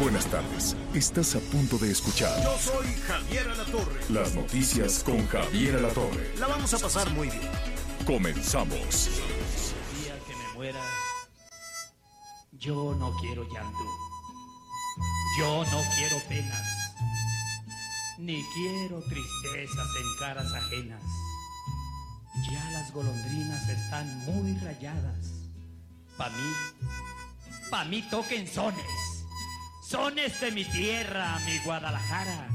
Buenas tardes. Estás a punto de escuchar. Yo soy Javier Alatorre. Las noticias con Javier Alatorre. La vamos a pasar muy bien. Comenzamos. El día que me muera, yo no quiero llanto. Yo no quiero penas. Ni quiero tristezas en caras ajenas. Ya las golondrinas están muy rayadas. Pa' mí, pa' mí toquen sones. Sones de mi tierra, mi Guadalajara.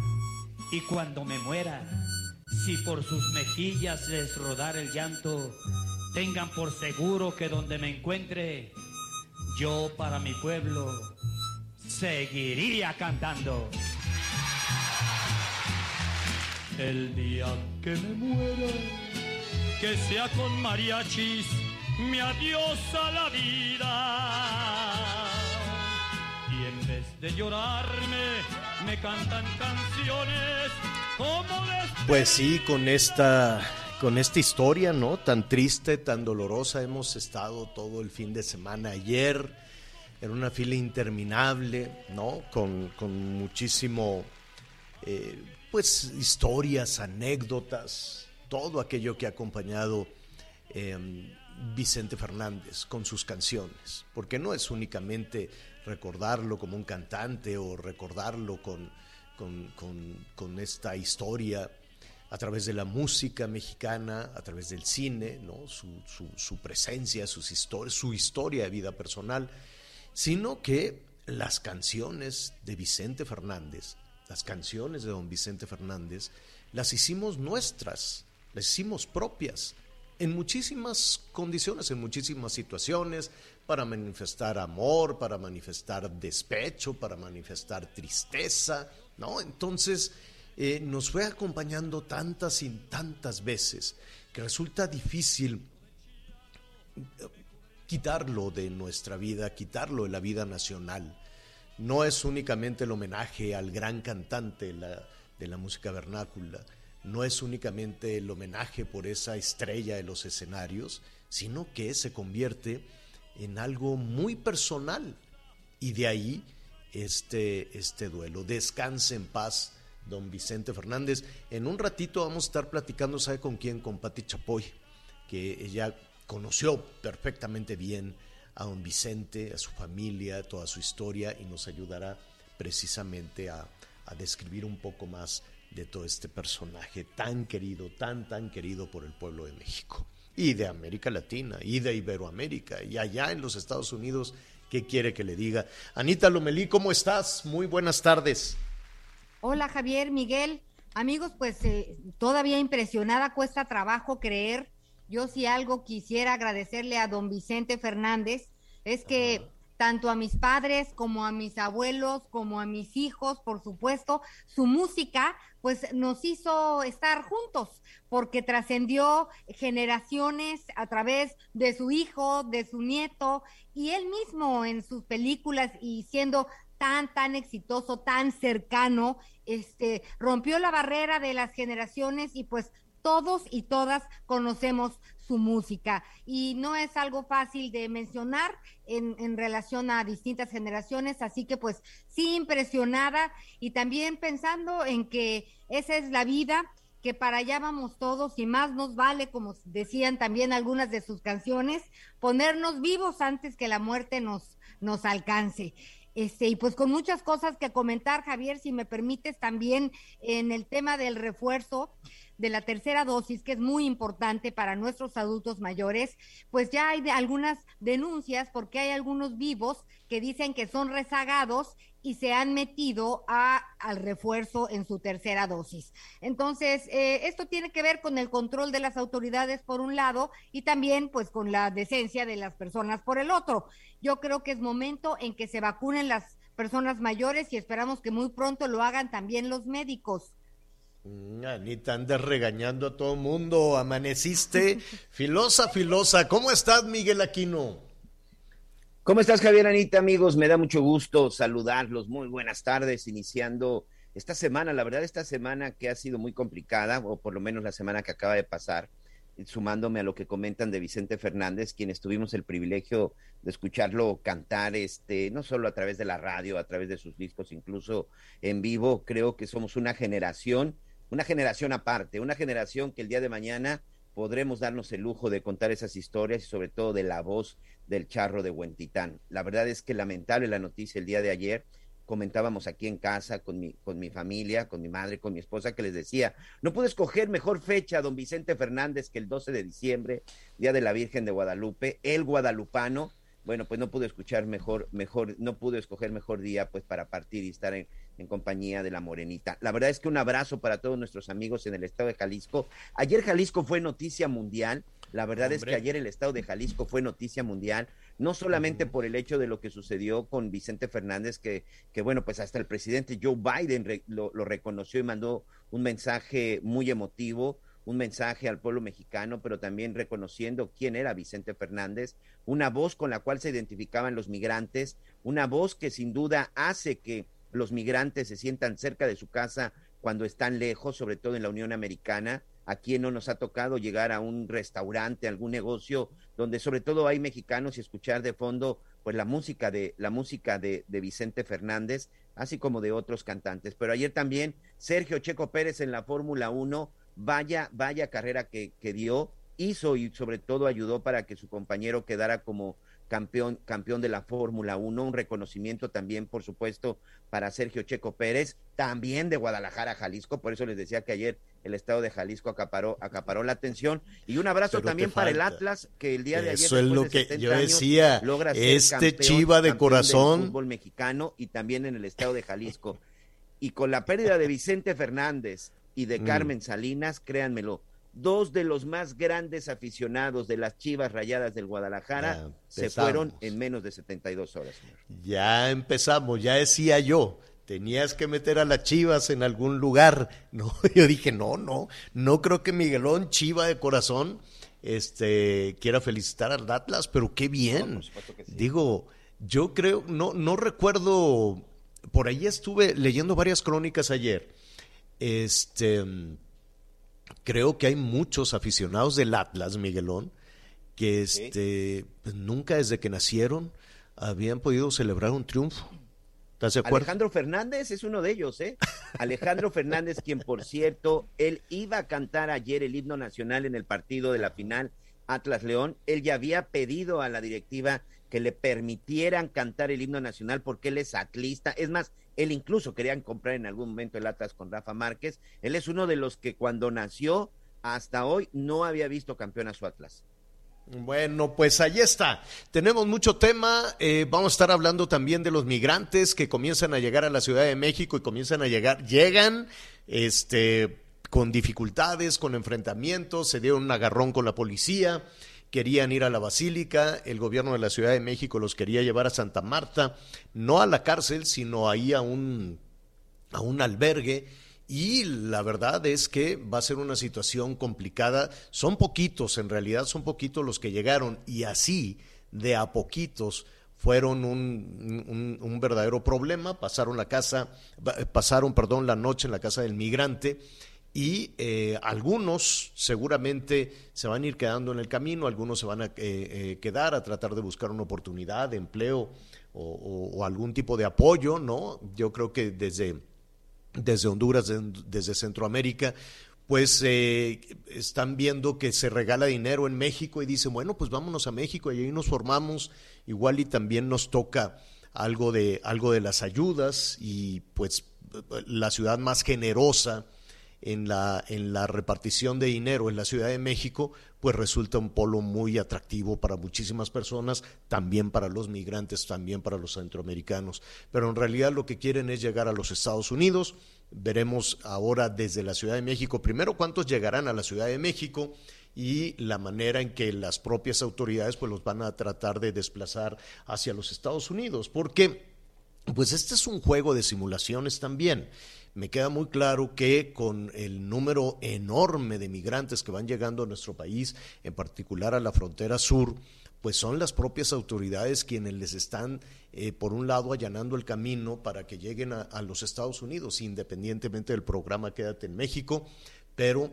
Y cuando me muera, si por sus mejillas les rodara el llanto, tengan por seguro que donde me encuentre, yo para mi pueblo seguiría cantando. El día que me muera, que sea con mariachis, mi adiós a la vida. De llorarme, me cantan canciones como Pues sí, con esta, con esta historia, ¿no? Tan triste, tan dolorosa, hemos estado todo el fin de semana ayer en una fila interminable, ¿no? Con, con muchísimo, eh, pues, historias, anécdotas, todo aquello que ha acompañado eh, Vicente Fernández con sus canciones, porque no es únicamente recordarlo como un cantante o recordarlo con, con, con, esta historia a través de la música mexicana, a través del cine, ¿no? su, su, su presencia, sus historias, su historia de vida personal, sino que las canciones de Vicente Fernández, las canciones de don Vicente Fernández, las hicimos nuestras, las hicimos propias, en muchísimas condiciones, en muchísimas situaciones, para manifestar amor, para manifestar despecho, para manifestar tristeza, ¿no? Entonces, eh, nos fue acompañando tantas y tantas veces que resulta difícil quitarlo de nuestra vida, quitarlo de la vida nacional. No es únicamente el homenaje al gran cantante la, de la música vernácula, no es únicamente el homenaje por esa estrella de los escenarios, sino que se convierte en algo muy personal. Y de ahí este, este duelo. Descanse en paz, don Vicente Fernández. En un ratito vamos a estar platicando, ¿sabe con quién? Con Patti Chapoy, que ella conoció perfectamente bien a don Vicente, a su familia, toda su historia y nos ayudará precisamente a, a describir un poco más de todo este personaje tan querido, tan, tan querido por el pueblo de México y de América Latina y de Iberoamérica y allá en los Estados Unidos. ¿Qué quiere que le diga? Anita Lomelí, ¿cómo estás? Muy buenas tardes. Hola Javier, Miguel. Amigos, pues eh, todavía impresionada, cuesta trabajo creer. Yo si algo quisiera agradecerle a don Vicente Fernández es que tanto a mis padres como a mis abuelos, como a mis hijos, por supuesto, su música pues nos hizo estar juntos, porque trascendió generaciones a través de su hijo, de su nieto, y él mismo en sus películas y siendo tan, tan exitoso, tan cercano, este, rompió la barrera de las generaciones y pues todos y todas conocemos su música y no es algo fácil de mencionar en, en, relación a distintas generaciones, así que pues sí impresionada y también pensando en que esa es la vida, que para allá vamos todos y más nos vale, como decían también algunas de sus canciones, ponernos vivos antes que la muerte nos, nos alcance. Este, y pues con muchas cosas que comentar, Javier, si me permites, también en el tema del refuerzo, de la tercera dosis, que es muy importante para nuestros adultos mayores, pues ya hay algunas denuncias porque hay algunos vivos que dicen que son rezagados y se han metido al refuerzo en su tercera dosis. Entonces, eh, esto tiene que ver con el control de las autoridades por un lado y también pues con la decencia de las personas por el otro. Yo creo que es momento en que se vacunen las personas mayores y esperamos que muy pronto lo hagan también los médicos. Mm, Anita, andas regañando a todo mundo. Amaneciste filosa, filosa. ¿Cómo estás, Miguel Aquino? ¿Cómo estás, Javier Anita, amigos? Me da mucho gusto saludarlos. Muy buenas tardes, iniciando esta semana. La verdad, esta semana que ha sido muy complicada, o por lo menos la semana que acaba de pasar, sumándome a lo que comentan de Vicente Fernández, quienes tuvimos el privilegio de escucharlo cantar, este, no solo a través de la radio, a través de sus discos, incluso en vivo. Creo que somos una generación una generación aparte, una generación que el día de mañana podremos darnos el lujo de contar esas historias y sobre todo de la voz del charro de Huentitán. La verdad es que lamentable la noticia el día de ayer. Comentábamos aquí en casa con mi, con mi familia, con mi madre, con mi esposa, que les decía, no pude escoger mejor fecha, don Vicente Fernández, que el 12 de diciembre, Día de la Virgen de Guadalupe, el guadalupano, bueno, pues no pude escuchar mejor, mejor, no pude escoger mejor día pues para partir y estar en, en compañía de la Morenita. La verdad es que un abrazo para todos nuestros amigos en el estado de Jalisco. Ayer Jalisco fue noticia mundial. La verdad es que ayer el estado de Jalisco fue noticia mundial, no solamente por el hecho de lo que sucedió con Vicente Fernández, que, que bueno, pues hasta el presidente Joe Biden lo, lo reconoció y mandó un mensaje muy emotivo un mensaje al pueblo mexicano, pero también reconociendo quién era Vicente Fernández, una voz con la cual se identificaban los migrantes, una voz que sin duda hace que los migrantes se sientan cerca de su casa cuando están lejos, sobre todo en la Unión Americana. Aquí no nos ha tocado llegar a un restaurante, algún negocio donde sobre todo hay mexicanos y escuchar de fondo pues la música de la música de, de Vicente Fernández, así como de otros cantantes. Pero ayer también Sergio Checo Pérez en la Fórmula 1, vaya, vaya carrera que, que dio, hizo y sobre todo ayudó para que su compañero quedara como campeón, campeón de la Fórmula 1, un reconocimiento también, por supuesto, para Sergio Checo Pérez, también de Guadalajara, Jalisco, por eso les decía que ayer el estado de Jalisco acaparó, acaparó la atención, y un abrazo también para el Atlas, que el día de ayer, eso es lo que yo decía, logra este Chiva de corazón, fútbol mexicano y también en el estado de Jalisco. Y con la pérdida de Vicente Fernández y de mm. Carmen Salinas, créanmelo, dos de los más grandes aficionados de las Chivas Rayadas del Guadalajara se fueron en menos de 72 horas. Ya empezamos, ya decía yo, tenías que meter a las Chivas en algún lugar. No, yo dije, no, no, no creo que Miguelón, Chiva de corazón, este, quiera felicitar al Atlas, pero qué bien. Digo, yo creo, no, no recuerdo, por ahí estuve leyendo varias crónicas ayer. Este creo que hay muchos aficionados del Atlas, Miguelón, que este, pues, nunca desde que nacieron habían podido celebrar un triunfo. ¿Estás de acuerdo? Alejandro Fernández es uno de ellos, ¿eh? Alejandro Fernández, quien por cierto, él iba a cantar ayer el himno nacional en el partido de la final Atlas León. Él ya había pedido a la directiva que le permitieran cantar el himno nacional porque él es atlista. Es más, él incluso querían comprar en algún momento el Atlas con Rafa Márquez. Él es uno de los que cuando nació hasta hoy no había visto campeón a su Atlas. Bueno, pues ahí está. Tenemos mucho tema. Eh, vamos a estar hablando también de los migrantes que comienzan a llegar a la Ciudad de México y comienzan a llegar, llegan, este, con dificultades, con enfrentamientos, se dieron un agarrón con la policía querían ir a la Basílica, el gobierno de la Ciudad de México los quería llevar a Santa Marta, no a la cárcel, sino ahí a un, a un albergue. Y la verdad es que va a ser una situación complicada. Son poquitos, en realidad son poquitos los que llegaron y así, de a poquitos, fueron un, un, verdadero problema. Pasaron la casa, pasaron, perdón, la noche en la casa del migrante y eh, algunos seguramente se van a ir quedando en el camino, algunos se van a eh, eh, quedar a tratar de buscar una oportunidad de empleo o, algún tipo de apoyo, ¿no? Yo creo que desde, desde Honduras, desde Centroamérica, pues están viendo que se regala dinero en México y dicen, bueno, pues vámonos a México y ahí nos formamos, igual y también nos toca algo de, algo de las ayudas y pues la ciudad más generosa en la, en la repartición de dinero en la Ciudad de México, pues resulta un polo muy atractivo para muchísimas personas, también para los migrantes, también para los centroamericanos. Pero en realidad lo que quieren es llegar a los Estados Unidos. Veremos ahora desde la Ciudad de México, primero cuántos llegarán a la Ciudad de México y la manera en que las propias autoridades pues los van a tratar de desplazar hacia los Estados Unidos, porque pues este es un juego de simulaciones también me queda muy claro que con el número enorme de migrantes que van llegando a nuestro país, en particular a la frontera sur, pues son las propias autoridades quienes les están, eh, por un lado, allanando el camino para que lleguen a, los Estados Unidos, independientemente del programa Quédate en México. Pero,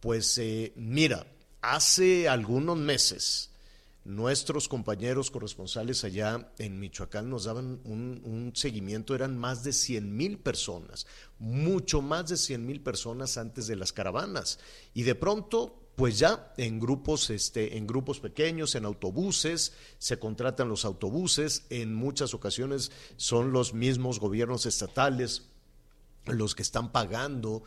pues eh, mira, hace algunos meses, Nuestros compañeros corresponsales allá en Michoacán nos daban un, seguimiento, eran más de 100 mil personas, mucho más de 100 mil personas antes de las caravanas. Y de pronto, pues ya en grupos, este, en grupos pequeños, en autobuses, se contratan los autobuses, en muchas ocasiones son los mismos gobiernos estatales los que están pagando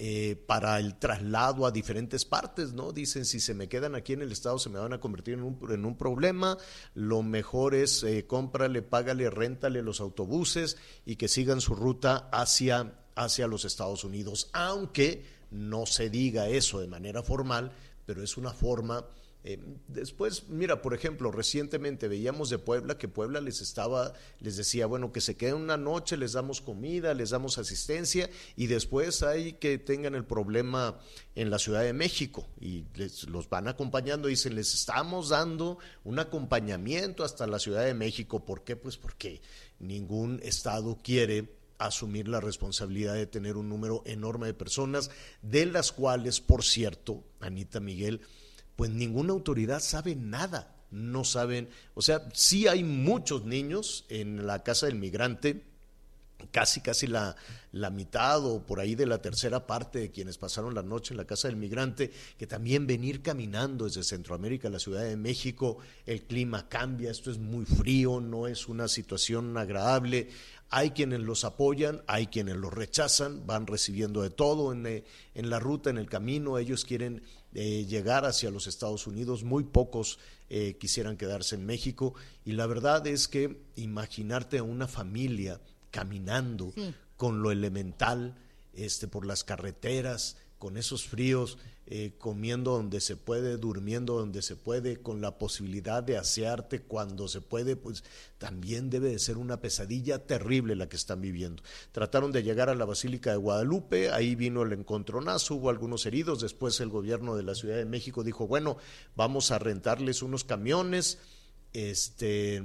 eh, para el traslado a diferentes partes, ¿no? Dicen, si se me quedan aquí en el Estado se me van a convertir en un, en un problema, lo mejor es eh, cómprale, págale, réntale los autobuses y que sigan su ruta hacia, hacia los Estados Unidos, aunque no se diga eso de manera formal, pero es una forma eh, después, mira, por ejemplo, recientemente veíamos de Puebla que Puebla les estaba, les decía, bueno, que se queden una noche, les damos comida, les damos asistencia y después hay que tengan el problema en la Ciudad de México y les, los van acompañando dicen, les estamos dando un acompañamiento hasta la Ciudad de México. ¿Por qué? Pues porque ningún estado quiere asumir la responsabilidad de tener un número enorme de personas, de las cuales, por cierto, Anita Miguel, pues ninguna autoridad sabe nada, no saben, o sea, sí hay muchos niños en la casa del migrante, casi casi la, la, mitad o por ahí de la tercera parte de quienes pasaron la noche en la casa del migrante, que también venir caminando desde Centroamérica a la Ciudad de México, el clima cambia, esto es muy frío, no es una situación agradable, hay quienes los apoyan, hay quienes los rechazan, van recibiendo de todo en, eh, en la ruta, en el camino, ellos quieren eh, llegar hacia los Estados Unidos, muy pocos eh, quisieran quedarse en México. Y la verdad es que imaginarte a una familia caminando con lo elemental este, por las carreteras, con esos fríos, eh, comiendo donde se puede, durmiendo donde se puede, con la posibilidad de asearte cuando se puede, pues también debe de ser una pesadilla terrible la que están viviendo. Trataron de llegar a la Basílica de Guadalupe, ahí vino el encontronazo, hubo algunos heridos, después el gobierno de la Ciudad de México dijo, bueno, vamos a rentarles unos camiones, este,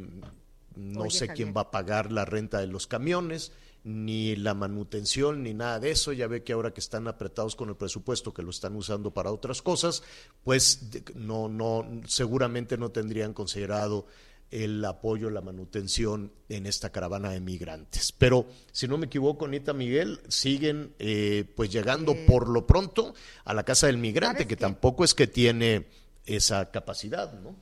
no sé quién va a pagar la renta de los camiones ni la manutención, ni nada de eso. Ya ve que ahora que están apretados con el presupuesto, que lo están usando para otras cosas, pues no, no, seguramente no tendrían considerado el apoyo, la manutención en esta caravana de migrantes. Pero si no me equivoco, Anita Miguel, siguen eh, pues llegando por lo pronto a la casa del migrante, que tampoco es que tiene esa capacidad, ¿no?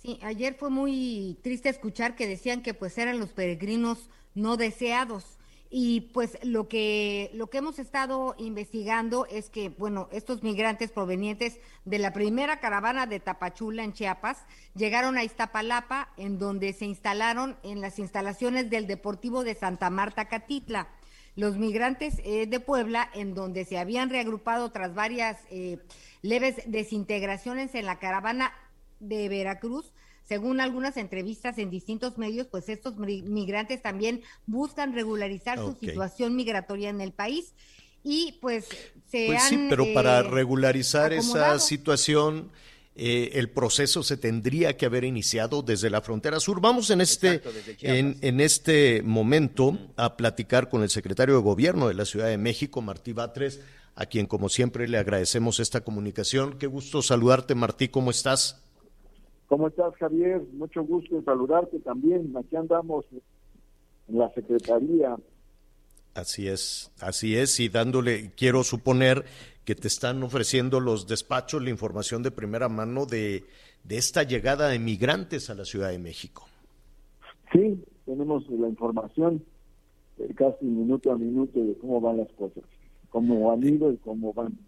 Sí, ayer fue muy triste escuchar que decían que pues eran los peregrinos no deseados. Y pues lo que, lo que hemos estado investigando es que, bueno, estos migrantes provenientes de la primera caravana de Tapachula en Chiapas llegaron a Iztapalapa, en donde se instalaron en las instalaciones del Deportivo de Santa Marta Catitla. Los migrantes eh, de Puebla, en donde se habían reagrupado tras varias eh, leves desintegraciones en la caravana de Veracruz, según algunas entrevistas en distintos medios, pues estos migrantes también buscan regularizar su situación migratoria en el país y pues se pues sí, pero para eh, regularizar esa situación eh, el proceso se tendría que haber iniciado desde la frontera sur. Vamos en este, en, en, este momento a platicar con el secretario de Gobierno de la Ciudad de México, Martí Batres, a quien como siempre le agradecemos esta comunicación. Qué gusto saludarte, Martí, ¿cómo estás? ¿Cómo estás, Javier? Mucho gusto en saludarte también. Aquí andamos en la Secretaría. Así es, así es, y dándole, quiero suponer que te están ofreciendo los despachos la información de primera mano de, de esta llegada de migrantes a la Ciudad de México. Sí, tenemos la información eh, casi minuto a minuto de cómo van las cosas. cómo han ido y cómo van.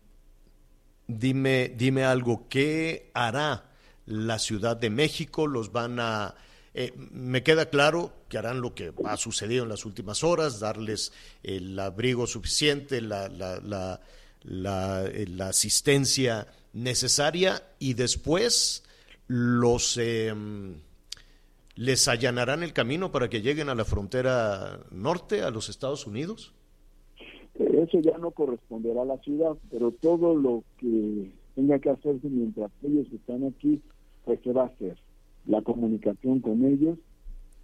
Dime, dime algo, ¿qué hará la Ciudad de México? ¿Los van a... Eh, me queda claro que harán lo que ha sucedido en las últimas horas, darles el abrigo suficiente, la, la, la, la, eh, asistencia necesaria y después los eh, les allanarán el camino para que lleguen a la frontera norte, a los Estados Unidos. Eso ya no corresponderá a la ciudad, pero todo lo que tenga que hacerse mientras ellos están aquí, pues se va a hacer. La comunicación con ellos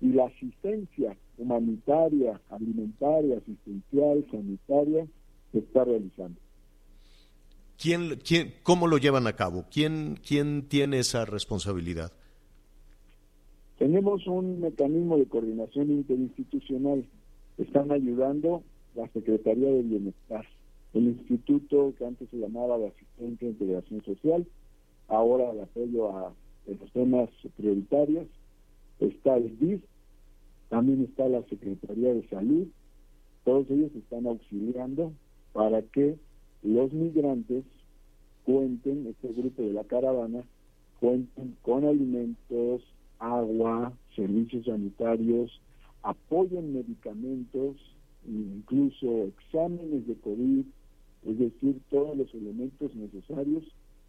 y la asistencia humanitaria, alimentaria, asistencial, sanitaria, se está realizando. ¿Quién, quién, ¿Cómo lo llevan a cabo? ¿Quién, ¿Quién tiene esa responsabilidad? Tenemos un mecanismo de coordinación interinstitucional. Están ayudando la Secretaría de Bienestar, el instituto que antes se llamaba de Asistencia e Integración Social, ahora el apoyo a los temas prioritarios, está el DIF, también está la Secretaría de Salud, todos ellos están auxiliando para que los migrantes cuenten, este grupo de la caravana, cuenten con alimentos, agua, servicios sanitarios, apoyen medicamentos, incluso exámenes de COVID, es decir, todos los elementos necesarios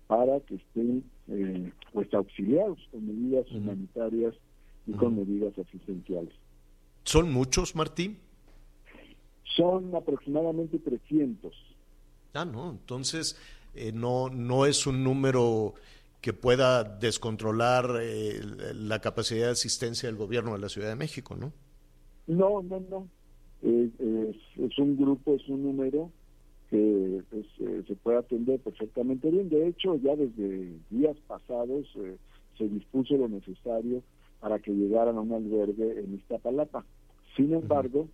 para que estén eh, pues auxiliados con medidas humanitarias y con medidas asistenciales. ¿Son muchos, Martín? Son aproximadamente 300. Ah, no, entonces eh, no, no es un número que pueda descontrolar eh, la capacidad de asistencia del gobierno de la Ciudad de México, ¿no? No, no, no. Es, es, un grupo, es un número que pues, eh, se puede atender perfectamente bien. De hecho, ya desde días pasados eh, se dispuso lo necesario para que llegaran a un albergue en Iztapalapa. Sin embargo,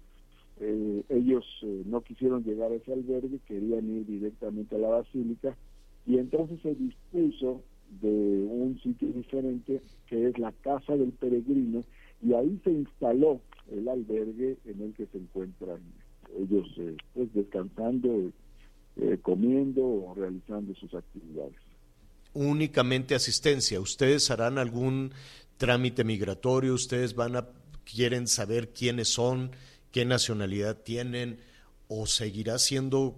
eh, ellos no quisieron llegar a ese albergue, querían ir directamente a la basílica y entonces se dispuso de un sitio diferente que es la Casa del Peregrino y ahí se instaló el albergue en el que se encuentran ellos eh, pues descansando, eh, comiendo o realizando sus actividades. Únicamente asistencia. ¿Ustedes harán algún trámite migratorio? ¿Ustedes van a quieren saber quiénes son, qué nacionalidad tienen o seguirá siendo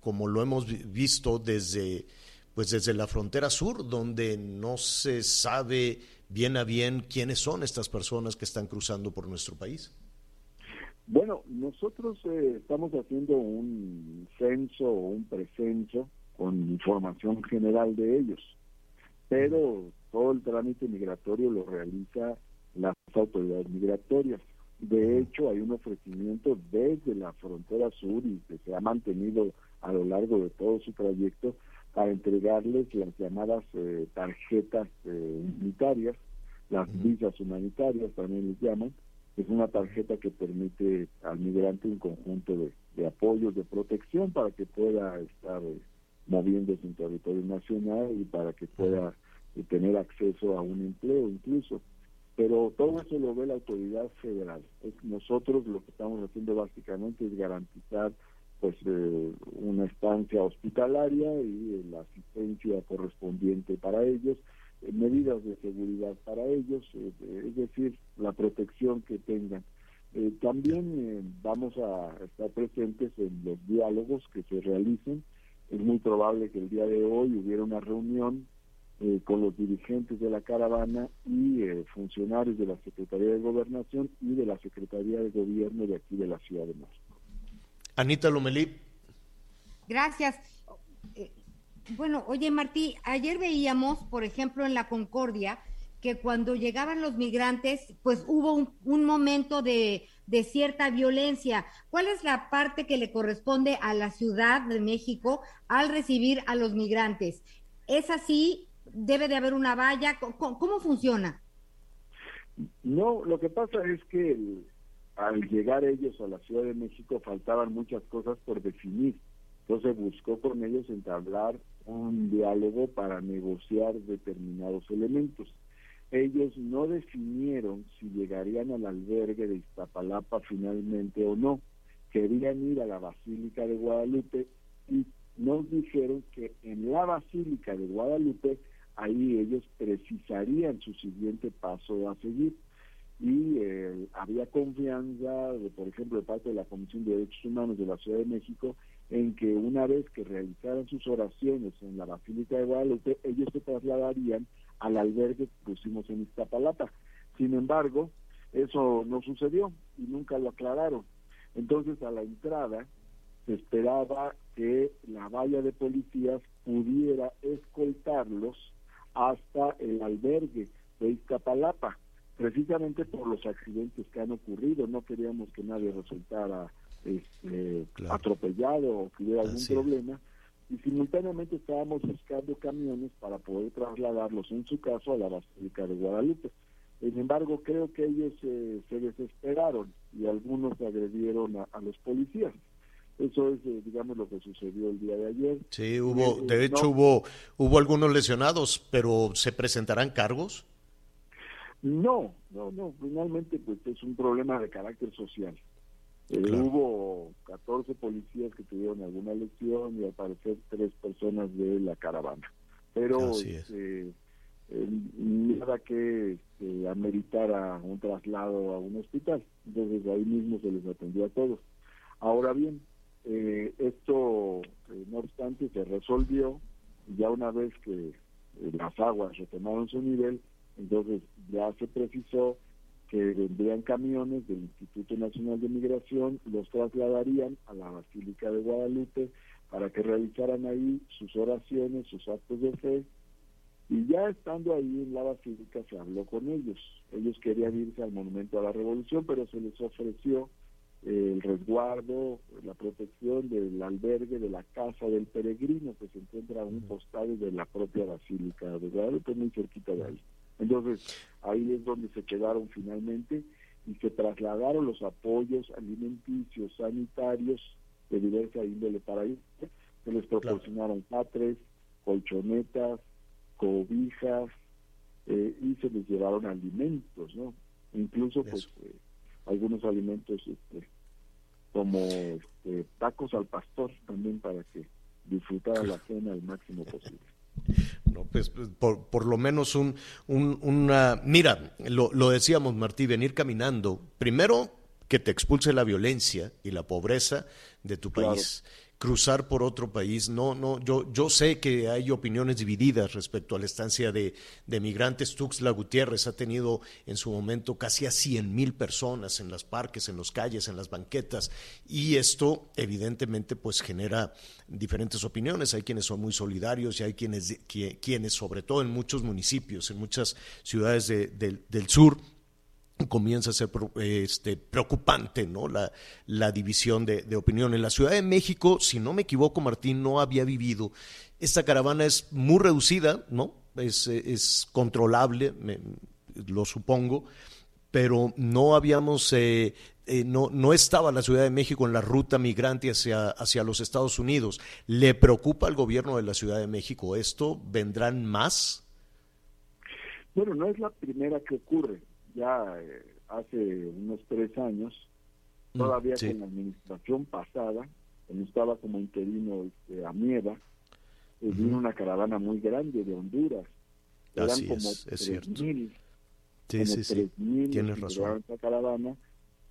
como lo hemos visto desde pues desde la frontera sur, donde no se sabe bien a bien quiénes son estas personas que están cruzando por nuestro país. Bueno, nosotros eh, estamos haciendo un censo o un precenso con información general de ellos, pero todo el trámite migratorio lo realiza las autoridades migratorias. De hecho, hay un ofrecimiento desde la frontera sur y que se ha mantenido a lo largo de todo su trayecto para entregarles las llamadas eh, tarjetas eh, humanitarias, las visas humanitarias también les llaman, es una tarjeta que permite al migrante un conjunto de, de apoyos, de protección para que pueda estar eh, moviéndose en territorio nacional y para que pueda tener acceso a un empleo incluso. Pero todo eso lo ve la autoridad federal. nosotros lo que estamos haciendo básicamente es garantizar pues eh, una estancia hospitalaria y eh, la asistencia correspondiente para ellos, eh, medidas de seguridad para ellos, es decir, la protección que tengan. también vamos a estar presentes en los diálogos que se realicen. Es muy probable que el día de hoy hubiera una reunión con los dirigentes de la caravana y funcionarios de la Secretaría de Gobernación y de la Secretaría de Gobierno de aquí de la Ciudad de México. Anita Lomelí. Gracias. Bueno, oye Martí, ayer veíamos, por ejemplo, en la Concordia, que cuando llegaban los migrantes, pues hubo un, momento de, cierta violencia. ¿Cuál es la parte que le corresponde a la Ciudad de México al recibir a los migrantes? ¿Es así? ¿Debe de haber una valla? ¿Cómo, funciona? No, lo que pasa es que al llegar ellos a la Ciudad de México faltaban muchas cosas por definir. Entonces buscó con ellos entablar un diálogo para negociar determinados elementos. Ellos no definieron si llegarían al albergue de Iztapalapa finalmente o no. Querían ir a la Basílica de Guadalupe y nos dijeron que en la Basílica de Guadalupe, ahí ellos precisarían su siguiente paso a seguir. Y eh, había confianza, de, por ejemplo, de parte de la Comisión de Derechos Humanos de la Ciudad de México, en que una vez que realizaran sus oraciones en la Basílica de Guadalupe, ellos se trasladarían al albergue que pusimos en Iztapalapa. Sin embargo, eso no sucedió y nunca lo aclararon. Entonces, a la entrada se esperaba que la valla de policías pudiera escoltarlos hasta el albergue de Iztapalapa, precisamente por los accidentes que han ocurrido. No queríamos que nadie resultara este, atropellado o que hubiera algún problema. Y simultáneamente estábamos buscando camiones para poder trasladarlos, en su caso, a la Basílica de Guadalupe. Sin embargo, creo que ellos eh, se desesperaron y algunos agredieron a, los policías. Eso es, eh, digamos, lo que sucedió el día de ayer. Sí, hubo, eh, de hecho hubo, hubo algunos lesionados, pero ¿se presentarán cargos? No, no, no. Finalmente, pues es un problema de carácter social. Hubo 14 policías que tuvieron alguna lesión y al parecer tres personas de la caravana. Pero este, eh, nada que este, ameritara un traslado a un hospital. Entonces ahí mismo se les atendió a todos. Ahora bien, eh, esto, eh, no obstante, se resolvió ya una vez que las aguas retomaron su nivel, entonces ya se precisó que vendrían camiones del Instituto Nacional de Migración, los trasladarían a la Basílica de Guadalupe para que realizaran ahí sus oraciones, sus actos de fe, y ya estando ahí en la basílica se habló con ellos. Ellos querían irse al Monumento a la Revolución, pero se les ofreció eh, el resguardo, la protección del albergue de la casa del peregrino que se encuentra a un costado de la propia basílica de Guadalupe, muy cerquita de ahí. Entonces, ahí es donde se quedaron finalmente y se trasladaron los apoyos alimenticios, sanitarios de diversa índole para ellos. Se les proporcionaron patres, colchonetas, cobijas eh, y se les llevaron alimentos, ¿no? Incluso pues eh, algunos alimentos este, como este, tacos al pastor también para que disfrutara la cena al máximo posible. No, pues, pues por, por, lo menos un, un una... Mira, lo, lo decíamos Martí, venir caminando, primero que te expulse la violencia y la pobreza de tu país cruzar por otro país. No, no, yo, yo sé que hay opiniones divididas respecto a la estancia de, de migrantes. Tuxtla Gutiérrez ha tenido en su momento casi a 100 mil personas en los parques, en las calles, en las banquetas, y esto evidentemente pues genera diferentes opiniones. Hay quienes son muy solidarios y hay quienes, quienes sobre todo en muchos municipios, en muchas ciudades del sur, comienza a ser este, preocupante ¿no? la, división de, opinión. En la Ciudad de México, si no me equivoco, Martín no había vivido. Esta caravana es muy reducida, ¿no? Es, es controlable, lo supongo, pero no habíamos, eh, eh, no, no estaba la Ciudad de México en la ruta migrante hacia, hacia los Estados Unidos. ¿Le preocupa al gobierno de la Ciudad de México esto? ¿Vendrán más? Bueno, no es la primera que ocurre ya eh, hace unos tres años, mm, todavía con la administración pasada, cuando estaba como interino este, Amieva, eh, vino una caravana muy grande de Honduras. Eran como es, es cierto. Mil, sí, sí, sí. Tienes razón. Esta caravana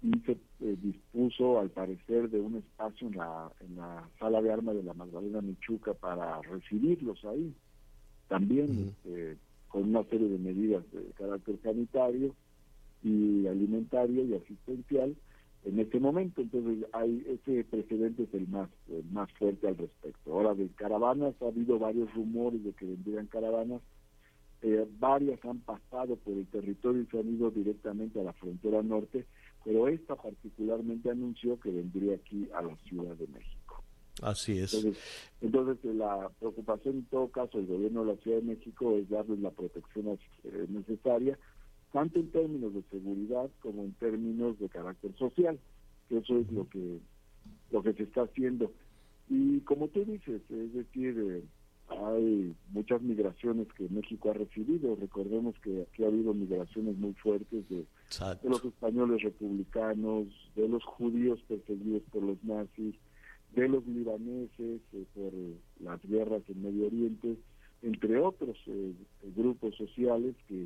y se eh, dispuso, al parecer, de un espacio en la, en la sala de armas de la Magdalena Michuca para recibirlos ahí. También este, con una serie de medidas de carácter sanitario y alimentario y asistencial en este momento. Entonces, hay ese precedente es el más, más fuerte al respecto. Ahora, de caravanas, ha habido varios rumores de que vendrían caravanas. Eh, varias han pasado por el territorio y se han ido directamente a la frontera norte, pero esta particularmente anunció que vendría aquí a la Ciudad de México. Así es. Entonces, eh, la preocupación en todo caso del gobierno de la Ciudad de México es darles la protección eh, necesaria tanto en términos de seguridad como en términos de carácter social, que eso es lo que lo que se está haciendo. Y como tú dices, es decir, eh, hay muchas migraciones que México ha recibido. Recordemos que aquí ha habido migraciones muy fuertes de, de los españoles republicanos, de los judíos perseguidos por los nazis, de los libaneses eh, por las guerras en Medio Oriente, entre otros eh, grupos sociales que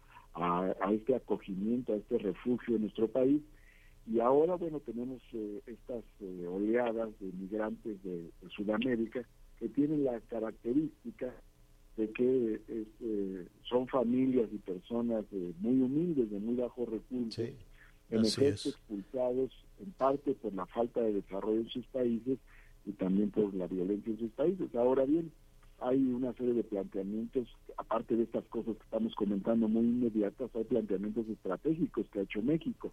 a este acogimiento, a este refugio en nuestro país. Y ahora, bueno, tenemos eh, estas eh, oleadas de migrantes de, de Sudamérica que tienen la característica de que es, eh, son familias y personas eh, muy humildes, de muy bajos recursos, Sí, en efecto expulsados en parte por la falta de desarrollo en sus países y también por la violencia en sus países. Ahora bien, hay una serie de planteamientos, aparte de estas cosas que estamos comentando muy inmediatas, hay planteamientos estratégicos que ha hecho México.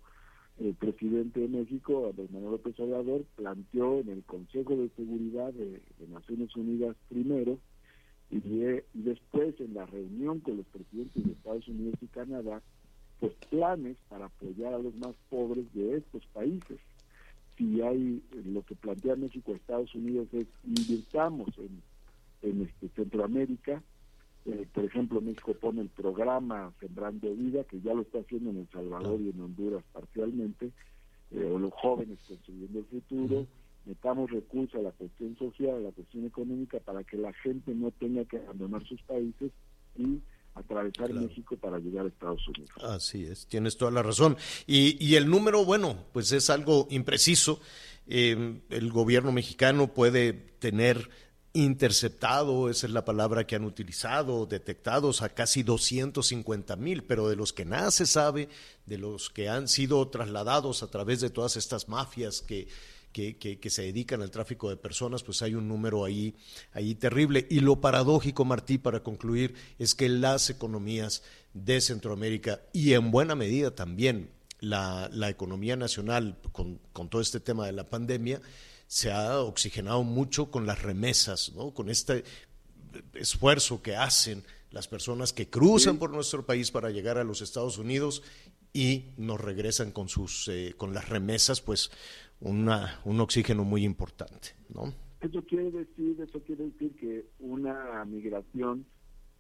El presidente de México, Andrés Manuel López Obrador, planteó en el Consejo de Seguridad de, Naciones Unidas primero y, y después en la reunión con los presidentes de Estados Unidos y Canadá, pues planes para apoyar a los más pobres de estos países. Si hay lo que plantea México a Estados Unidos es invirtamos en, en este Centroamérica, eh, por ejemplo México pone el programa Sembrando Vida, que ya lo está haciendo en El Salvador y en Honduras parcialmente, eh, o los jóvenes construyendo el futuro, metamos recursos a la cuestión social, a la cuestión económica, para que la gente no tenga que abandonar sus países y atravesar Claro. México para llegar a Estados Unidos. Así es, tienes toda la razón. Y, y el número, bueno, pues es algo impreciso. Eh, el gobierno mexicano puede tener interceptado, esa es la palabra que han utilizado, detectados a casi 250 mil, pero de los que nada se sabe, de los que han sido trasladados a través de todas estas mafias que, que, que, que se dedican al tráfico de personas, pues hay un número ahí, ahí terrible. Y lo paradójico, Martí, para concluir, es que las economías de Centroamérica y en buena medida también la, la economía nacional con, con todo este tema de la pandemia, se ha oxigenado mucho con las remesas, ¿no? con este esfuerzo que hacen las personas que cruzan por nuestro país para llegar a los Estados Unidos y nos regresan con sus eh, con las remesas, pues una, un oxígeno muy importante, ¿no? Eso quiere decir, eso quiere decir que una migración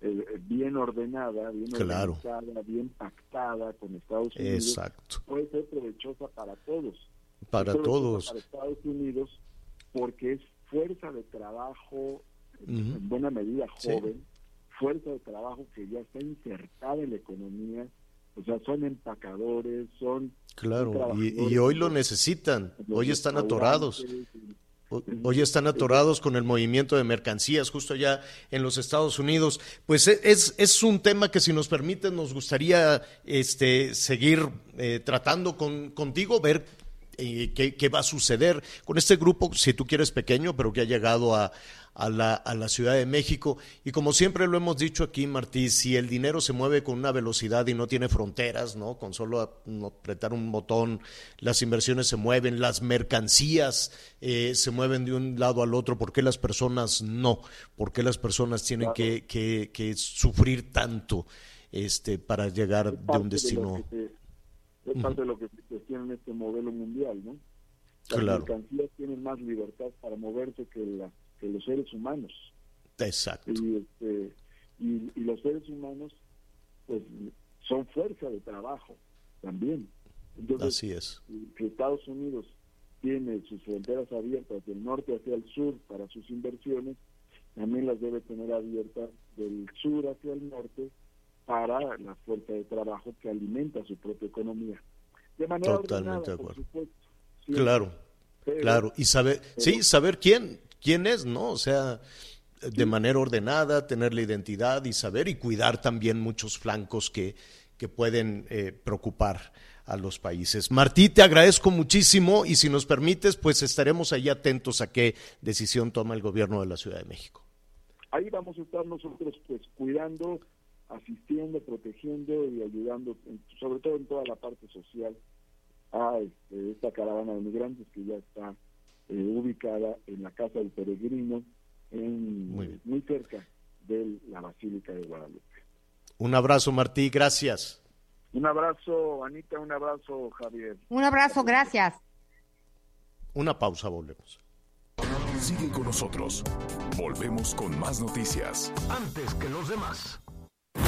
eh, eh, bien ordenada, bien Claro. organizada, bien pactada con Estados Unidos Exacto. puede ser provechosa para todos. Para todos. Para Estados Unidos porque es fuerza de trabajo, en- buena medida Sí. joven, fuerza de trabajo que ya está insertada en la economía, o sea, son empacadores, son Claro, y, hoy lo necesitan, hoy están atorados. Hoy están atorados con el movimiento de mercancías justo allá en los Estados Unidos. Pues e- es, es un tema que si nos permiten nos gustaría este, seguir eh, tratando con, contigo, ver eh, qué, qué va a suceder con este grupo, si tú quieres pequeño, pero que ha llegado a, a la, a la Ciudad de México. Y como siempre lo hemos dicho aquí, Martí, si el dinero se mueve con una velocidad y no tiene fronteras, ¿no? Con solo apretar un botón, las inversiones se mueven, las mercancías eh, se mueven de un lado al otro, ¿por qué las personas no? ¿Por qué las personas tienen que, que- que sufrir tanto este, para llegar de un de es parte de lo que en este modelo mundial, ¿no? Las Claro. mercancías tienen más libertad para moverse que, la, que los seres humanos. Exacto. Y, este, y, y los seres humanos, pues, son fuerza de trabajo también. Entonces, Así es. que Estados Unidos tiene sus fronteras abiertas del norte hacia el sur para sus inversiones, también las debe tener abiertas del sur hacia el norte para la fuerza de trabajo que alimenta su propia economía. De manera Totalmente ordenada, de por acuerdo. supuesto. Claro, pero- claro. Y saber, sí, saber quién, quién es, ¿no? O sea, de manera ordenada, tener la identidad y saber y cuidar también muchos flancos que, que pueden eh, preocupar a los países. Martí, te agradezco muchísimo y si nos permites, pues estaremos ahí atentos a qué decisión toma el gobierno de la Ciudad de México. Ahí vamos a estar nosotros pues cuidando asistiendo, protegiendo y ayudando, sobre todo en toda la parte social, a este, esta caravana de migrantes que ya está eh, ubicada en la Casa del Peregrino, en, muy, cerca de la Basílica de Guadalupe. Un abrazo, Martí, gracias. Un abrazo, Anita, un abrazo, Javier. Un abrazo, gracias. Una pausa, volvemos. Sigue con nosotros. Volvemos con más noticias. Antes que los demás.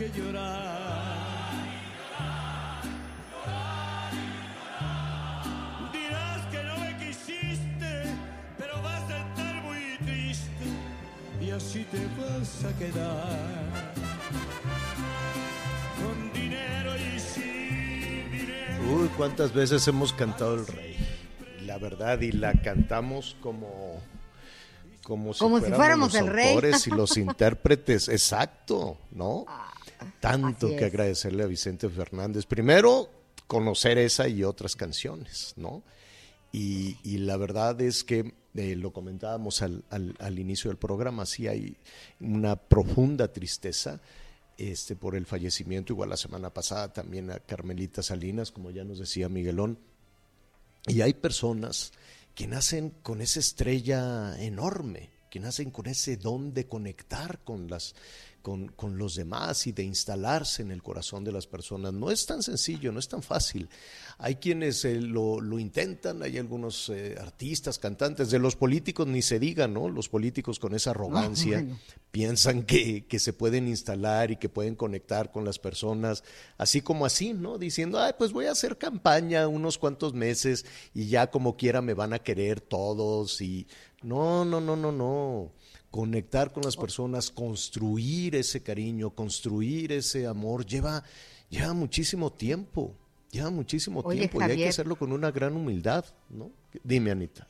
Que llorar. Dirás que no me quisiste, pero vas a estar muy triste y así te vas a quedar. Con dinero y sin dinero. Uy, cuántas veces hemos cantado el rey. La verdad, y la cantamos como como si, Como si fuéramos los el rey. autores y los intérpretes, exacto, ¿no? Tanto que agradecerle a Vicente Fernández. Primero, conocer esa y otras canciones, ¿no? Y, y la verdad es que eh, lo comentábamos al, al- al inicio del programa, sí hay una profunda tristeza este, por el fallecimiento, igual la semana pasada también a Carmelita Salinas, como ya nos decía Miguelón. Y hay personas que nacen con esa estrella enorme, que nacen con ese don de conectar con las con, con los demás y de instalarse en el corazón de las personas. No es tan sencillo, no es tan fácil. Hay quienes eh, lo, lo intentan, hay algunos eh, artistas, cantantes, de los políticos ni se diga, ¿no? Los políticos con esa arrogancia piensan que, que se pueden instalar y que pueden conectar con las personas, así como así, ¿no? Diciendo, ay, pues voy a hacer campaña unos cuantos meses y ya como quiera me van a querer todos y no, no, no, no, no. Conectar con las personas, construir ese cariño, construir ese amor, lleva, lleva muchísimo tiempo, lleva muchísimo Oye, tiempo y hay que hacerlo con una gran humildad, ¿no? Dime, Anita.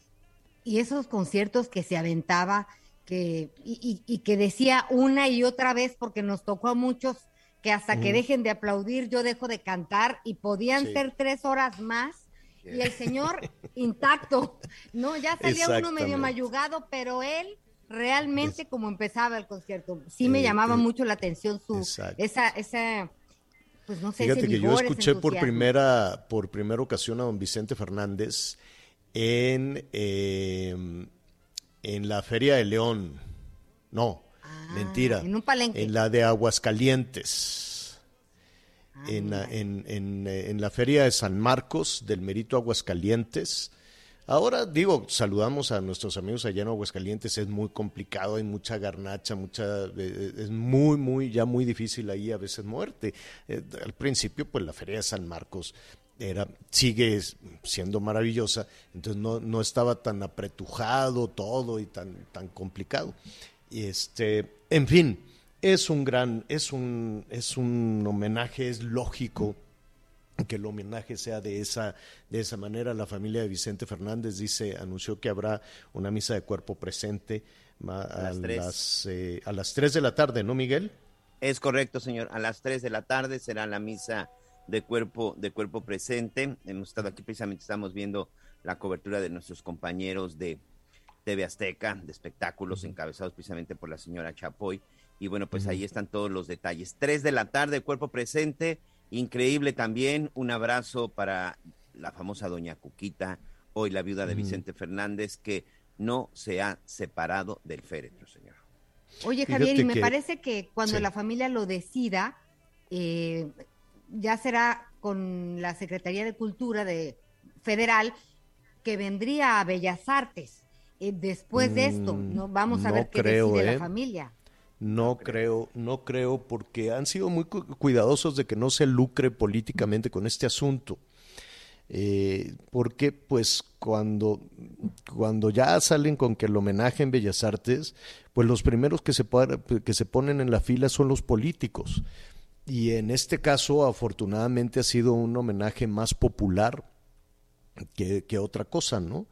y esos conciertos que se aventaba que, y, y- y que decía una y otra vez, porque nos tocó a muchos que hasta que dejen de aplaudir, yo dejo de cantar, y podían Sí. ser tres horas más, y el señor intacto, ¿no? Ya salía uno medio mayugado, pero él realmente como empezaba el concierto, sí me Eh, llamaba eh, mucho la atención su, exacto. esa, esa, pues no sé, Fíjate ese que yo vigor, escuché por primera, por primera ocasión a don Vicente Fernández en, eh, en la Feria de León. No, mentira. Ah, en un palenque. En la de Aguascalientes. en, la- en, en, eh, en la Feria de San Marcos del Merito Aguascalientes. Ahora digo, saludamos a nuestros amigos allá en Aguascalientes, es muy complicado, hay mucha garnacha, mucha, eh, es muy, muy, ya muy difícil ahí a veces muerte. Eh, al principio, pues la Feria de San Marcos era, sigue siendo maravillosa, entonces no, no estaba tan apretujado todo y tan, tan complicado. Este, en fin, es un gran, es un, es un homenaje, es lógico que el homenaje sea de esa, de esa manera. La familia de Vicente Fernández dice, anunció que habrá una misa de cuerpo presente a, las, eh, a las 3 de la tarde, ¿no, Miguel? Es correcto, señor. A las 3 de la tarde será la misa de cuerpo, de cuerpo presente. Hemos estado aquí, precisamente estamos viendo la cobertura de nuestros compañeros de TV Azteca, de espectáculos encabezados precisamente por la señora Chapoy. Y bueno, pues ahí están todos los detalles. 3 de la tarde, cuerpo presente. Increíble también. Un abrazo para la famosa doña Cuquita, hoy la viuda de. Vicente Fernández, que no se ha separado del féretro, señor. Oye, Fíjate Javier, y me que- parece que cuando Sí. la familia lo decida, eh, ya será con la Secretaría de Cultura de Federal que vendría a Bellas Artes. Eh, después de esto, Mm, no vamos a no ver qué creo, decide ¿eh? la familia. No creo, no creo, porque han sido muy cu- cuidadosos de que no se lucre políticamente con este asunto. Eh, porque pues cuando, cuando ya salen con que el homenaje en Bellas Artes, pues los primeros que se, que se ponen en la fila son los políticos. Y en este caso, afortunadamente, ha sido un homenaje más popular que, que otra cosa, ¿no?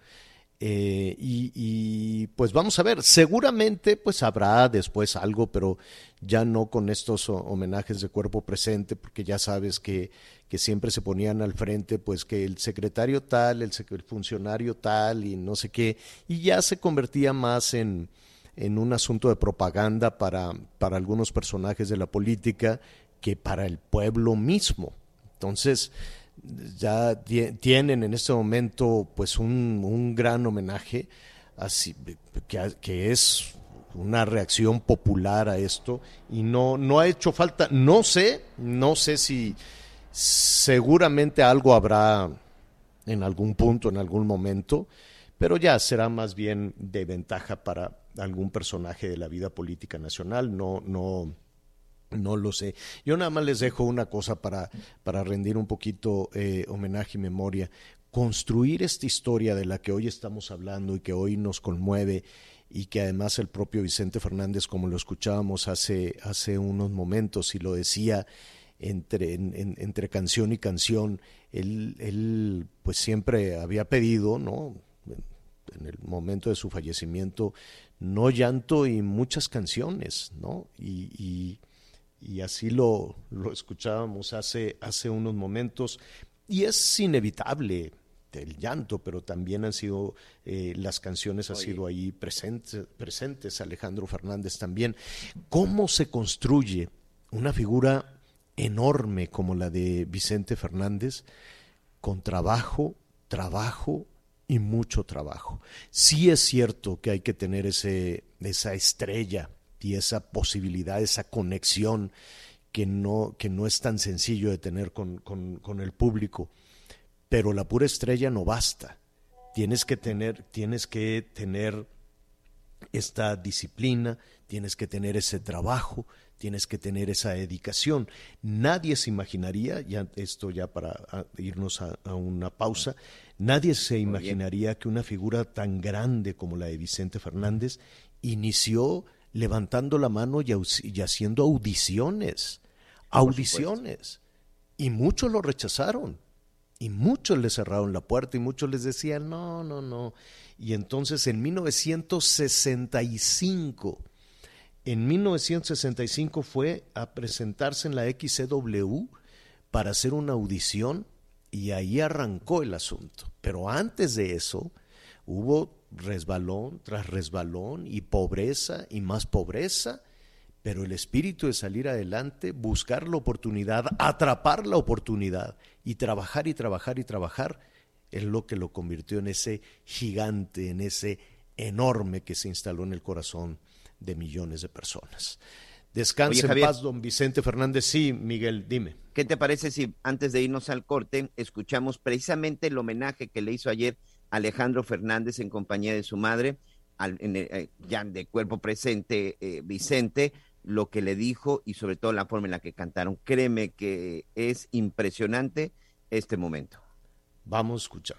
Eh, y, pues vamos a ver, seguramente pues habrá después algo, pero ya no con estos homenajes de cuerpo presente, porque ya sabes que, que siempre se ponían al frente, pues que el secretario tal, el, el funcionario tal y no sé qué, y ya se convertía más en, en un asunto de propaganda para, para algunos personajes de la política que para el pueblo mismo. Entonces, ya tienen en este momento pues un, gran homenaje así que, que, es una reacción popular a esto y no no ha hecho falta no sé no sé si seguramente algo habrá en algún punto en algún momento pero ya será más bien de ventaja para algún personaje de la vida política nacional no no no lo sé. Yo nada más les dejo una cosa para, para rendir un poquito eh, homenaje y memoria. Construir esta historia de la que hoy estamos hablando y que hoy nos conmueve y que además el propio Vicente Fernández, como lo escuchábamos hace, hace unos momentos y lo decía entre, entre canción y canción, él, él pues siempre había pedido, ¿no? En el momento de su fallecimiento, no llanto y muchas canciones, ¿no? y y así lo, lo escuchábamos hace, hace unos momentos, y es inevitable el llanto, pero también han sido, eh, las canciones han sido ahí presentes, presentes, Alejandro Fernández también. ¿Cómo se construye una figura enorme como la de Vicente Fernández con trabajo, trabajo y mucho trabajo? Sí es cierto que hay que tener ese, esa estrella y esa posibilidad, esa conexión que no, que no es tan sencillo de tener con, con, el público. Pero la pura estrella no basta. Tienes que tener, tienes que tener esta disciplina, tienes que tener ese trabajo, tienes que tener esa dedicación. Nadie se imaginaría, ya esto ya para irnos a, a una pausa, nadie se imaginaría que una figura tan grande como la de Vicente Fernández inició levantando la mano y, haciendo audiciones, audiciones. Y muchos lo rechazaron. Y muchos le cerraron la puerta y muchos les decían, no, no, no. Y entonces en 1965, en 1965 fue a presentarse en la XCW para hacer una audición y ahí arrancó el asunto. Pero antes de eso hubo resbalón tras resbalón y pobreza y más pobreza, pero el espíritu de salir adelante, buscar la oportunidad, atrapar la oportunidad y trabajar y trabajar y trabajar, es lo que lo convirtió en ese gigante, en ese enorme que se instaló en el corazón de millones de personas. Descanse en paz, don Vicente Fernández. Sí, Miguel, dime. ¿Qué te parece si antes de irnos al corte escuchamos precisamente el homenaje que le hizo ayer Alejandro Fernández en compañía de su madre, eh, ya de cuerpo presente eh, Vicente, lo que le dijo y sobre todo la forma en la que cantaron. Créeme que es impresionante este momento. Vamos a escuchar.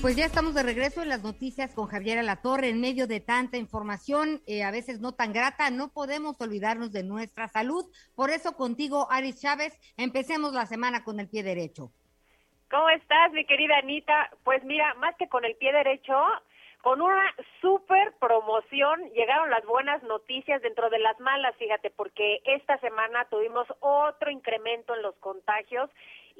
Pues ya estamos de regreso en las noticias con Javier Alatorre. En medio de tanta información, eh, a veces no tan grata, no podemos olvidarnos de nuestra salud. Por eso contigo, Aris Chávez, empecemos la semana con el pie derecho. ¿Cómo estás, mi querida Anita? Pues mira, más que con el pie derecho, con una super promoción llegaron las buenas noticias dentro de las malas, fíjate, porque esta semana tuvimos otro incremento en los contagios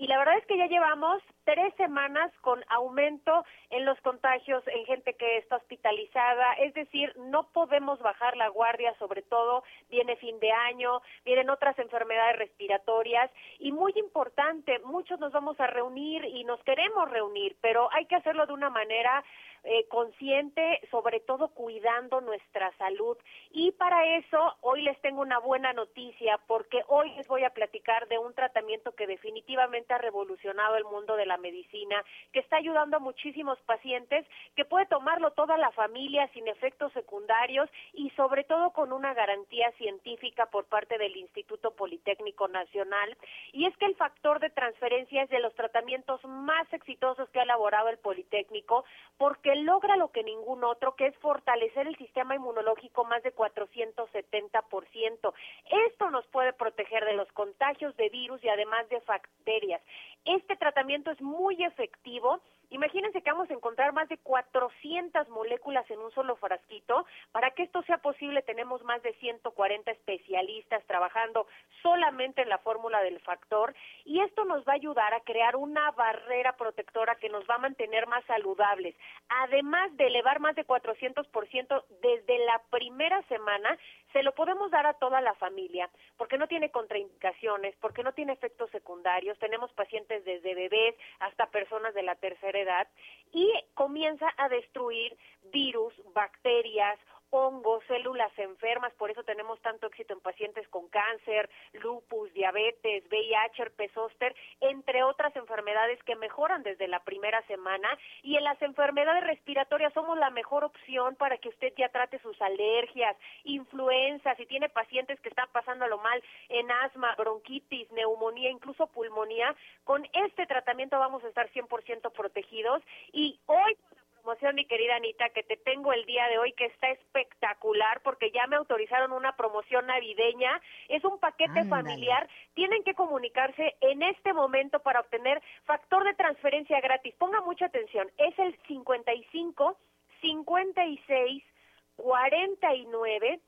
y la verdad es que ya llevamos tres semanas con aumento en los contagios en gente que está hospitalizada, es decir, no podemos bajar la guardia, sobre todo viene fin de año, vienen otras enfermedades respiratorias y muy importante, muchos nos vamos a reunir y nos queremos reunir, pero hay que hacerlo de una manera eh, consciente, sobre todo cuidando nuestra salud. Y para eso, hoy les tengo una buena noticia, porque hoy les voy a platicar de un tratamiento que definitivamente ha revolucionado el mundo de la medicina, que está ayudando a muchísimos pacientes, que puede tomarlo toda la familia sin efectos secundarios y sobre todo con una garantía científica por parte del Instituto Politécnico Nacional. Y es que el factor de transferencia es de los tratamientos más exitosos que ha elaborado el Politécnico, porque logra lo que ningún otro, que es fortalecer el sistema inmunológico más de 470%. Esto nos puede proteger de los contagios de virus y además de bacterias. Este tratamiento es muy efectivo Imagínense que vamos a encontrar más de 400 moléculas en un solo frasquito. Para que esto sea posible tenemos más de 140 especialistas trabajando solamente en la fórmula del factor y esto nos va a ayudar a crear una barrera protectora que nos va a mantener más saludables. Además de elevar más de 400% desde la primera semana, se lo podemos dar a toda la familia porque no tiene contraindicaciones, porque no tiene efectos secundarios. Tenemos pacientes desde bebés hasta personas de la tercera edad y comienza a destruir virus, bacterias, hongos, células enfermas, por eso tenemos tanto éxito en pacientes con cáncer, lupus, diabetes, VIH, herpes zóster, entre otras enfermedades que mejoran desde la primera semana. Y en las enfermedades respiratorias somos la mejor opción para que usted ya trate sus alergias, influenzas, si tiene pacientes que están pasándolo mal en asma, bronquitis, neumonía, incluso pulmonía, con este tratamiento vamos a estar 100% protegidos. Y hoy promoción, mi querida Anita, que te tengo el día de hoy, que está espectacular, porque ya me autorizaron una promoción navideña. Es un paquete familiar. Tienen que comunicarse en este momento para obtener factor de transferencia gratis. Ponga mucha atención. Es el 55 56 49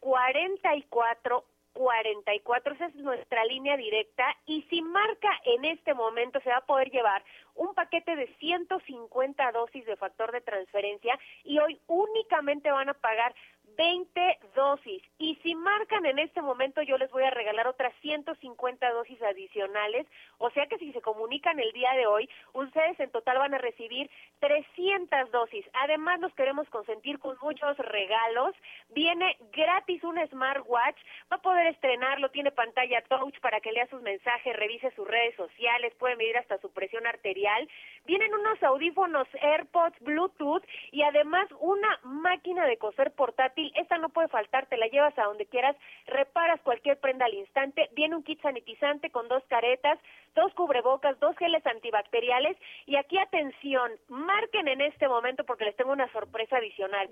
44 44, esa es nuestra línea directa y si marca en este momento se va a poder llevar un paquete de 150 dosis de factor de transferencia y hoy únicamente van a pagar 20 dosis. Y si marcan en este momento, yo les voy a regalar otras 150 dosis adicionales. O sea que si se comunican el día de hoy, ustedes en total van a recibir 300 dosis. Además, nos queremos consentir con muchos regalos. Viene gratis un smartwatch. Va a poder estrenarlo. Tiene pantalla touch para que lea sus mensajes, revise sus redes sociales, puede medir hasta su presión arterial. Vienen unos audífonos AirPods Bluetooth y además una máquina de coser portátil esta no puede faltar, te la llevas a donde quieras, reparas cualquier prenda al instante, viene un kit sanitizante con dos caretas, dos cubrebocas, dos geles antibacteriales y aquí atención, marquen en este momento porque les tengo una sorpresa adicional.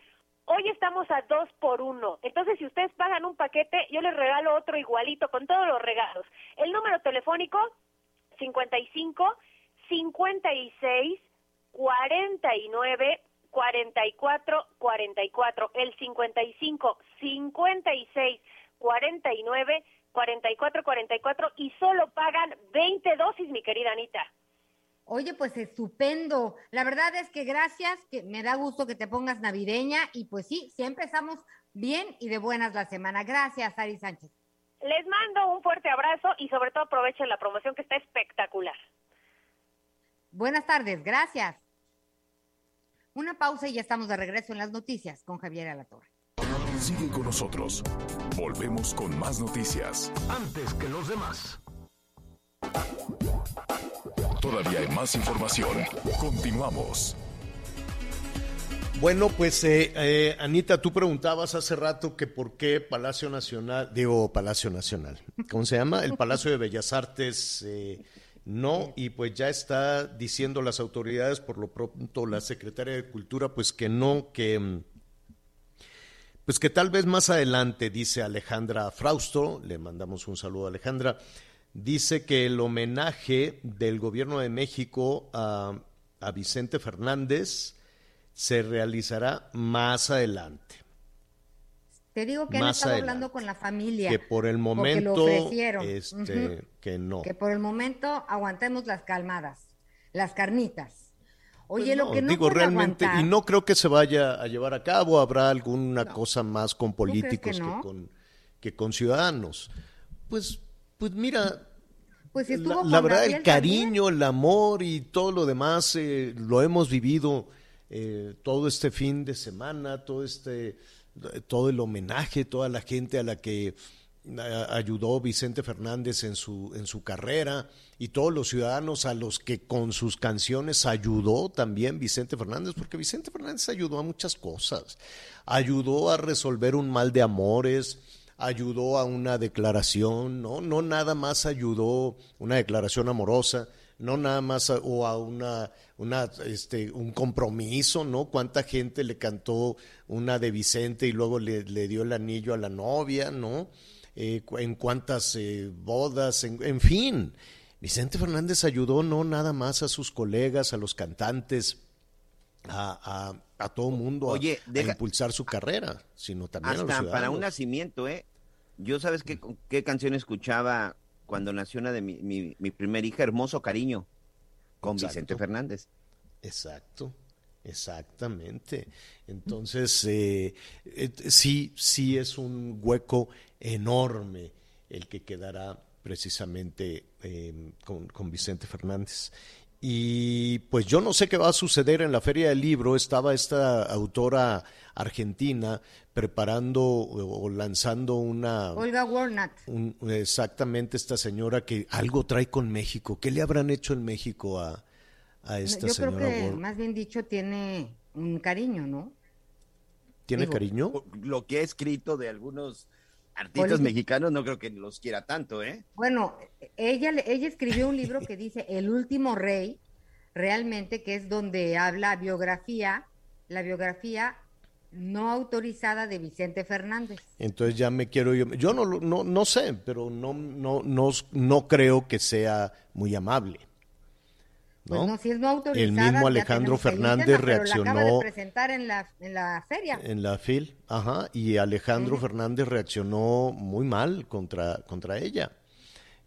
Hoy estamos a dos por uno. Entonces, si ustedes pagan un paquete, yo les regalo otro igualito con todos los regalos. El número telefónico 55 56 49 44 44, el 55 56 49 44 44 y solo pagan 20 dosis, mi querida Anita. Oye, pues estupendo. La verdad es que gracias, que me da gusto que te pongas navideña y pues sí, siempre estamos bien y de buenas la semana. Gracias, Ari Sánchez. Les mando un fuerte abrazo y sobre todo aprovechen la promoción que está espectacular. Buenas tardes, gracias. Una pausa y ya estamos de regreso en las noticias con Javier Alatorre. Sigue con nosotros. Volvemos con más noticias. Antes que los demás. Todavía hay más información. Continuamos. Bueno, pues eh, eh, Anita, tú preguntabas hace rato que por qué Palacio Nacional, digo Palacio Nacional, ¿cómo se llama? El Palacio de Bellas Artes eh, no, y pues ya está diciendo las autoridades, por lo pronto la secretaria de Cultura, pues que no, que mm, pues que tal vez más adelante, dice Alejandra Frausto, le mandamos un saludo a Alejandra, dice que el homenaje del gobierno de México a, a Vicente Fernández se realizará más adelante. Te digo que han estado hablando con la familia. Que por el momento, este, que no. Que por el momento aguantemos las calmadas, las carnitas. Oye, pues lo que no digo realmente y no creo que se vaya a llevar a cabo. Habrá alguna cosa más con políticos que, con que con ciudadanos. Pues, pues mira, pues la, verdad, el cariño, el amor y todo lo demás eh, lo hemos vivido eh, todo este fin de semana, todo este, todo el homenaje, toda la gente a la que ayudó Vicente Fernández en su, en su carrera y todos los ciudadanos a los que con sus canciones ayudó también Vicente Fernández, porque Vicente Fernández ayudó a muchas cosas, ayudó a resolver un mal de amores, ayudó a una declaración, ¿no? No nada más ayudó una declaración amorosa, no nada más o a una, una, este, un compromiso, ¿no? Cuánta gente le cantó una de Vicente y luego le, dio el anillo a la novia, ¿no? Eh, en cuántas eh, bodas, en, fin. Vicente Fernández ayudó no nada más a sus colegas, a los cantantes, a, a, todo mundo Oye, a, impulsar su carrera, sino también hasta para un nacimiento, ¿eh? Yo sabes qué, qué canción escuchaba cuando nació una de mi, mi, primer hija, Hermoso Cariño, con Vicente Fernández. Exacto, exactamente. Entonces, eh, sí, sí es un hueco enorme el que quedará precisamente con, con, Vicente Fernández. Y pues yo no sé qué va a suceder en la Feria del Libro. Estaba esta autora argentina preparando o lanzando una... Olga Warnat. exactamente esta señora que algo trae con México. ¿Qué le habrán hecho en México a, esta señora? Yo creo que, más bien dicho, tiene un cariño, ¿no? ¿Tiene cariño? Lo que ha escrito de algunos artistas mexicanos no creo que los quiera tanto, ¿eh? Bueno, ella, ella escribió un libro que dice El último rey, realmente, que es donde habla biografía, la biografía no autorizada de Vicente Fernández. Entonces ya me quiero yo, yo no, no, no sé, pero no, no, no, no creo que sea muy amable. Pues ¿no? si es no autorizada, el mismo Alejandro Fernández reaccionó. Pero la acaba de presentar en la, en la feria. En la FIL, ajá. Y Alejandro Fernández reaccionó muy mal contra, contra ella.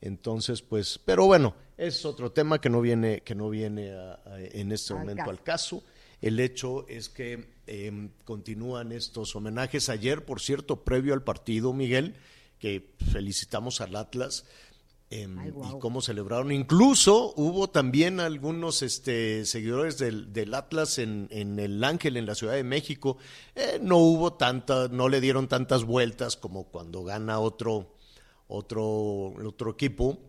Entonces, pues, pero bueno, es otro tema que no viene, que no viene en este momento al caso. El hecho es que em, continúan estos homenajes. Ayer, por cierto, previo al partido, Miguel, que felicitamos al Atlas, em, y cómo celebraron. Incluso hubo también algunos este, seguidores del, Atlas en, el Ángel, en la Ciudad de México. Eh, no hubo tanta, no le dieron tantas vueltas como cuando gana otro, otro, otro equipo,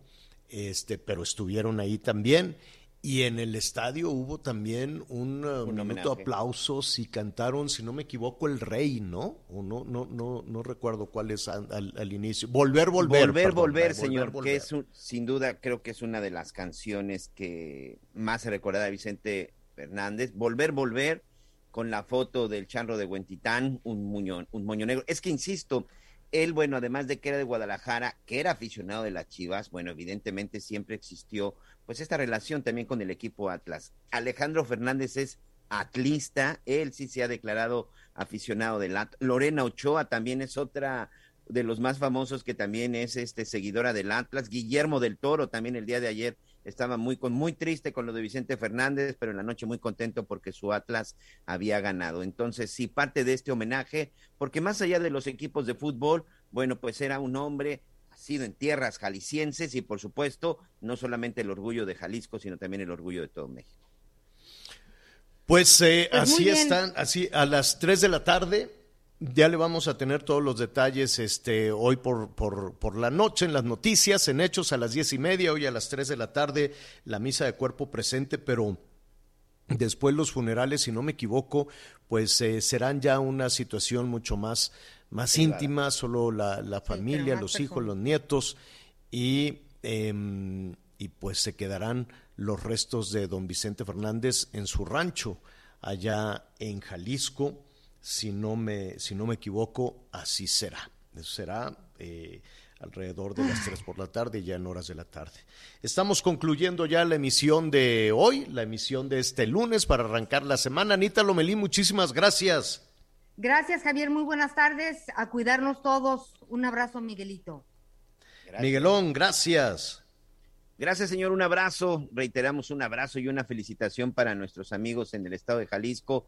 este, pero estuvieron ahí también. Y en el estadio hubo también un, uh, momento de aplausos y cantaron, si no me equivoco, el rey, ¿no? O no, no, no, no recuerdo cuál es al, inicio. Volver, volver. Volver, volver, señor, que es sin duda creo que es una de las canciones que más se recuerda de Vicente Fernández. Volver, volver con la foto del charro de Huentitán, un muñón, un moño negro. Es que insisto, él, bueno, además de que era de Guadalajara, que era aficionado de las Chivas, bueno, evidentemente siempre existió pues esta relación también con el equipo Atlas. Alejandro Fernández es atlista, él sí se ha declarado aficionado del Atlas. Lorena Ochoa también es otra de los más famosos que también es este seguidora del Atlas. Guillermo del Toro también el día de ayer estaba muy con muy triste con lo de Vicente Fernández, pero en la noche muy contento porque su Atlas había ganado. Entonces, sí, parte de este homenaje, porque más allá de los equipos de fútbol, bueno, pues era un hombre sido en tierras jaliscienses y por supuesto no solamente el orgullo de Jalisco, sino también el orgullo de todo México. Pues, eh, pues así están, así a las 3 de la tarde ya le vamos a tener todos los detalles este, hoy por, por, por, la noche en las noticias, en hechos a las diez y media, hoy a las 3 de la tarde la misa de cuerpo presente, pero después los funerales, si no me equivoco, pues eh, serán ya una situación mucho más más íntima, solo la, familia, los hijos, los nietos, y, em, y pues se quedarán los restos de don Vicente Fernández en su rancho, allá en Jalisco, si no me, si no me equivoco, así será. Eso será eh, alrededor de las 3 por la tarde, ya en horas de la tarde. Estamos concluyendo ya la emisión de hoy, la emisión de este lunes para arrancar la semana. Anita Lomelí, muchísimas gracias. Gracias, Javier. Muy buenas tardes. A cuidarnos todos. Un abrazo, Miguelito. Miguelón, gracias. Gracias, señor. Un abrazo. Reiteramos un abrazo y una felicitación para nuestros amigos en el estado de Jalisco.